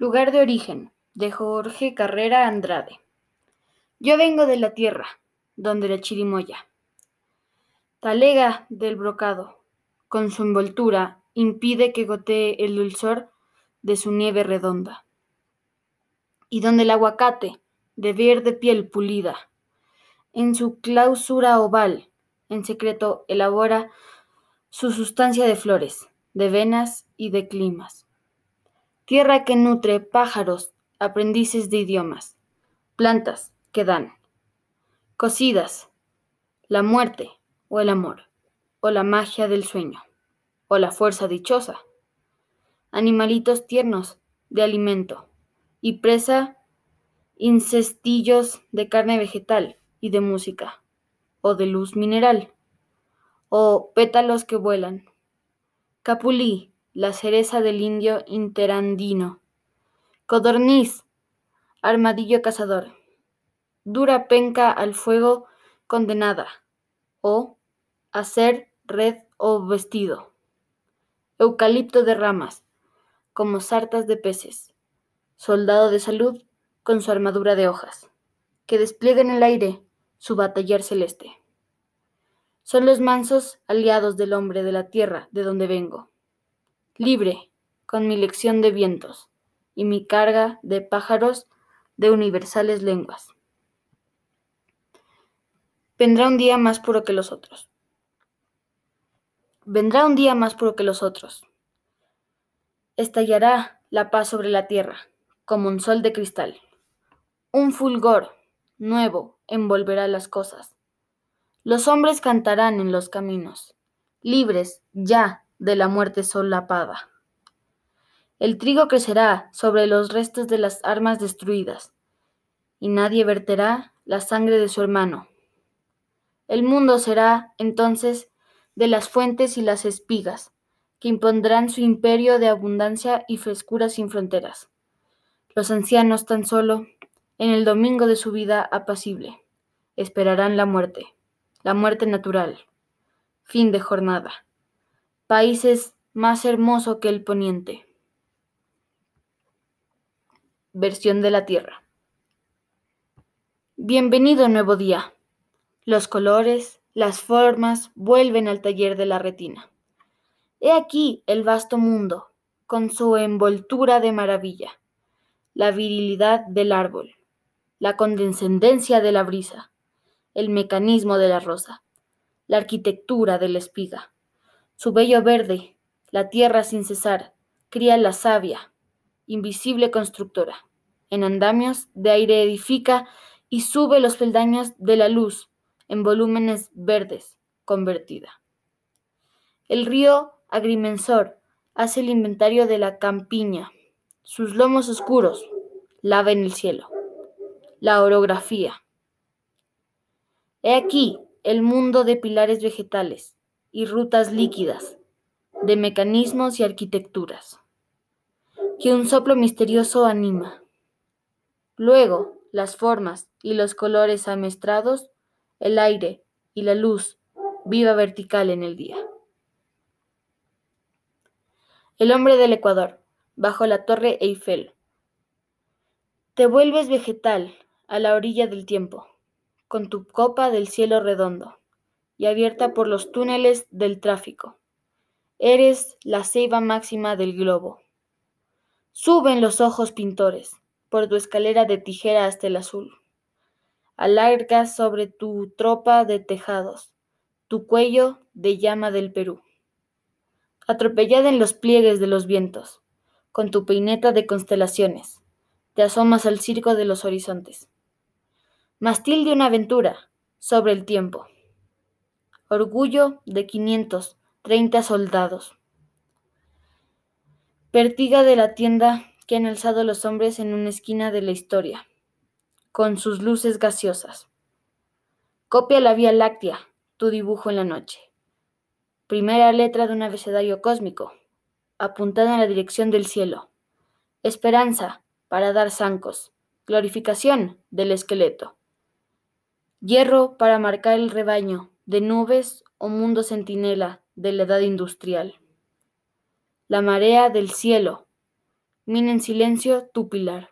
Lugar de origen, de Jorge Carrera Andrade. Yo vengo de la tierra, donde la chirimoya. Talega del brocado, con su envoltura, impide que gotee el dulzor de su nieve redonda. Y donde el aguacate, de verde piel pulida, en su clausura oval, en secreto elabora su sustancia de flores, de venas y de climas. Tierra que nutre pájaros, aprendices de idiomas, plantas que dan, cocidas, la muerte o el amor, o la magia del sueño, o la fuerza dichosa, animalitos tiernos de alimento y presa incestillos de carne vegetal y de música, o de luz mineral, o pétalos que vuelan. Capulí, la cereza del indio interandino. Codorniz, armadillo cazador. Dura penca al fuego condenada, o hacer red o vestido. Eucalipto de ramas, como sartas de peces. Soldado de salud con su armadura de hojas, que despliega en el aire su batallar celeste. Son los mansos aliados del hombre de la tierra de donde vengo libre, con mi lección de vientos y mi carga de pájaros de universales lenguas. Vendrá un día más puro que los otros. Vendrá un día más puro que los otros. Estallará la paz sobre la tierra, como un sol de cristal. Un fulgor nuevo envolverá las cosas. Los hombres cantarán en los caminos, libres ya de la muerte solapada. El trigo crecerá sobre los restos de las armas destruidas, y nadie verterá la sangre de su hermano. El mundo será entonces de las fuentes y las espigas, que impondrán su imperio de abundancia y frescura sin fronteras. Los ancianos tan solo, en el domingo de su vida apacible, esperarán la muerte, la muerte natural, fin de jornada países más hermoso que el poniente. Versión de la Tierra. Bienvenido nuevo día. Los colores, las formas vuelven al taller de la retina. He aquí el vasto mundo, con su envoltura de maravilla, la virilidad del árbol, la condescendencia de la brisa, el mecanismo de la rosa, la arquitectura de la espiga su vello verde, la tierra sin cesar, cría la savia, invisible constructora. En andamios de aire edifica y sube los peldaños de la luz en volúmenes verdes, convertida. El río agrimensor hace el inventario de la campiña. Sus lomos oscuros lava en el cielo. La orografía. He aquí el mundo de pilares vegetales, y rutas líquidas, de mecanismos y arquitecturas, que un soplo misterioso anima. Luego, las formas y los colores amestrados, el aire y la luz viva vertical en el día. El hombre del Ecuador, bajo la torre Eiffel. Te vuelves vegetal a la orilla del tiempo, con tu copa del cielo redondo y abierta por los túneles del tráfico. Eres la ceiba máxima del globo. Suben los ojos pintores por tu escalera de tijera hasta el azul. Alargas sobre tu tropa de tejados, tu cuello de llama del Perú. Atropellada en los pliegues de los vientos, con tu peineta de constelaciones, te asomas al circo de los horizontes. Mastil de una aventura sobre el tiempo orgullo de quinientos treinta soldados. Pertiga de la tienda que han alzado los hombres en una esquina de la historia, con sus luces gaseosas. Copia la Vía Láctea, tu dibujo en la noche. Primera letra de un abecedario cósmico, apuntada en la dirección del cielo. Esperanza para dar zancos. Glorificación del esqueleto. Hierro para marcar el rebaño de nubes o mundo centinela de la edad industrial. La marea del cielo, Mina en silencio tu pilar.